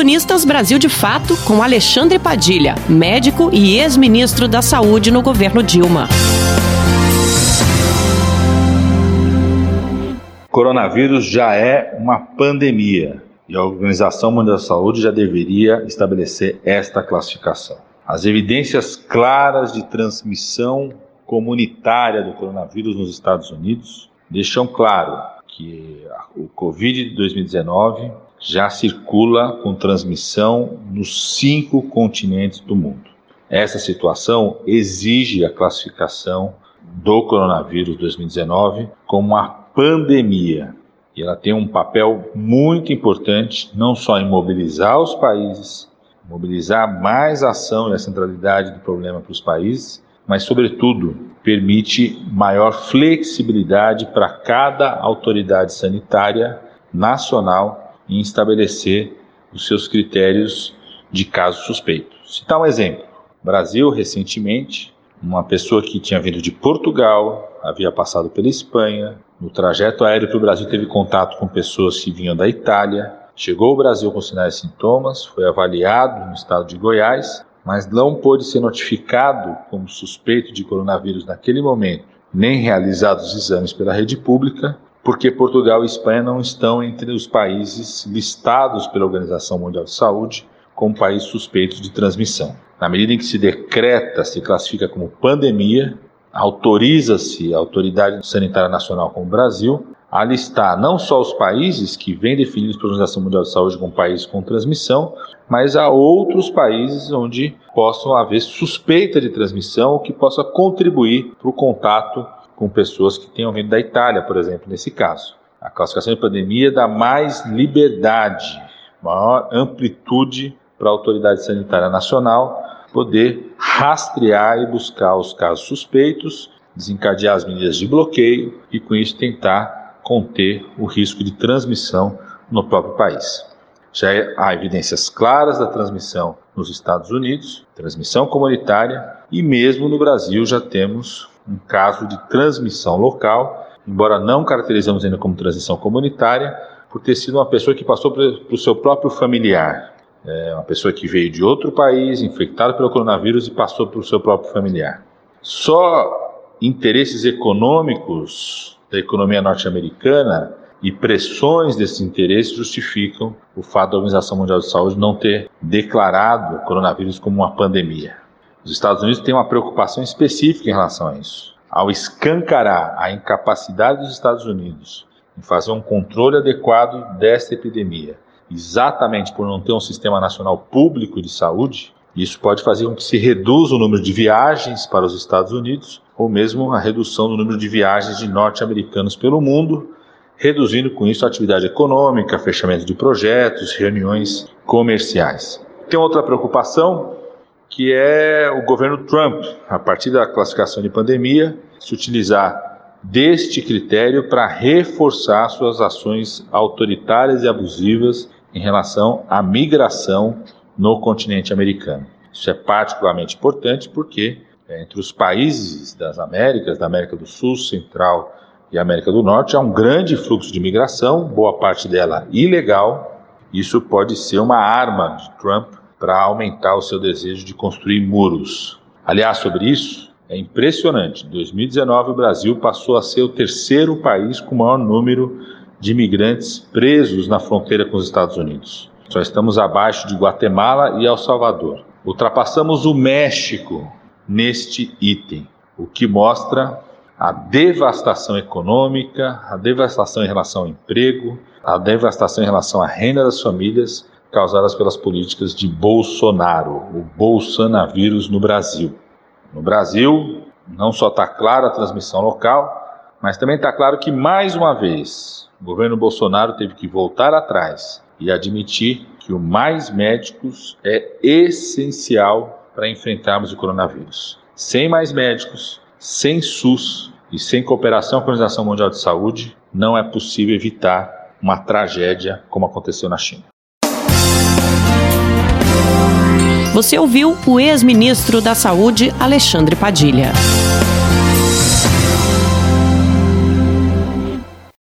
Colunistas Brasil de Fato com Alexandre Padilha, médico e ex-ministro da Saúde no governo Dilma. Coronavírus já é uma pandemia e a Organização Mundial da Saúde já deveria estabelecer esta classificação. As evidências claras de transmissão comunitária do coronavírus nos Estados Unidos deixam claro que o Covid de 2019 já circula com transmissão nos cinco continentes do mundo. Essa situação exige a classificação do coronavírus 2019 como uma pandemia. E ela tem um papel muito importante, não só em mobilizar os países, mobilizar mais ação e a centralidade do problema para os países, mas, sobretudo, permite maior flexibilidade para cada autoridade sanitária nacional em estabelecer os seus critérios de caso suspeito. Citar um exemplo: Brasil, recentemente, uma pessoa que tinha vindo de Portugal, havia passado pela Espanha, no trajeto aéreo para o Brasil teve contato com pessoas que vinham da Itália, chegou ao Brasil com sinais e sintomas, foi avaliado no estado de Goiás, mas não pôde ser notificado como suspeito de coronavírus naquele momento, nem realizados os exames pela rede pública, porque Portugal e Espanha não estão entre os países listados pela Organização Mundial de Saúde como países suspeitos de transmissão. Na medida em que se decreta, se classifica como pandemia, autoriza-se a Autoridade Sanitária Nacional como o Brasil a listar não só os países que vêm definidos pela Organização Mundial de Saúde como países com transmissão, mas a outros países onde possam haver suspeita de transmissão ou que possa contribuir para o contato com pessoas que tenham vindo da Itália, por exemplo, nesse caso. A classificação de pandemia dá mais liberdade, maior amplitude para a Autoridade Sanitária Nacional poder rastrear e buscar os casos suspeitos, desencadear as medidas de bloqueio e, com isso, tentar conter o risco de transmissão no próprio país. Já há evidências claras da transmissão nos Estados Unidos, transmissão comunitária, e mesmo no Brasil já temos um caso de transmissão local, embora não caracterizamos ainda como transmissão comunitária, por ter sido uma pessoa que passou para o seu próprio familiar é uma pessoa que veio de outro país, infectada pelo coronavírus e passou para o seu próprio familiar. Só interesses econômicos da economia norte-americana e pressões desses interesses justificam o fato da Organização Mundial de Saúde não ter declarado o coronavírus como uma pandemia. Os Estados Unidos têm uma preocupação específica em relação a isso. Ao escancarar a incapacidade dos Estados Unidos em fazer um controle adequado desta epidemia exatamente por não ter um sistema nacional público de saúde, isso pode fazer com que se reduza o número de viagens para os Estados Unidos, ou mesmo a redução do número de viagens de norte-americanos pelo mundo, reduzindo com isso a atividade econômica, fechamento de projetos, reuniões comerciais. Tem outra preocupação, que é o governo Trump, a partir da classificação de pandemia, se utilizar deste critério para reforçar suas ações autoritárias e abusivas em relação à migração no continente americano. Isso é particularmente importante porque é, entre os países das Américas, da América do Sul, Central e América do Norte, há um grande fluxo de migração, boa parte dela ilegal. Isso pode ser uma arma de Trump para aumentar o seu desejo de construir muros. Aliás, sobre isso, é impressionante. Em 2019, o Brasil passou a ser o terceiro país com maior número de imigrantes presos na fronteira com os Estados Unidos. Só estamos abaixo de Guatemala e El Salvador. Ultrapassamos o México neste item, o que mostra a devastação econômica, a devastação em relação ao emprego, a devastação em relação à renda das famílias causadas pelas políticas de Bolsonaro, o Bolsonavírus no Brasil. No Brasil, não só está clara a transmissão local, mas também está claro que, mais uma vez, o governo Bolsonaro teve que voltar atrás e admitir que o mais médicos é essencial para enfrentarmos o coronavírus. Sem mais médicos, sem SUS e sem cooperação com a Organização Mundial de Saúde, não é possível evitar uma tragédia como aconteceu na China. Você ouviu o ex-ministro da Saúde, Alexandre Padilha.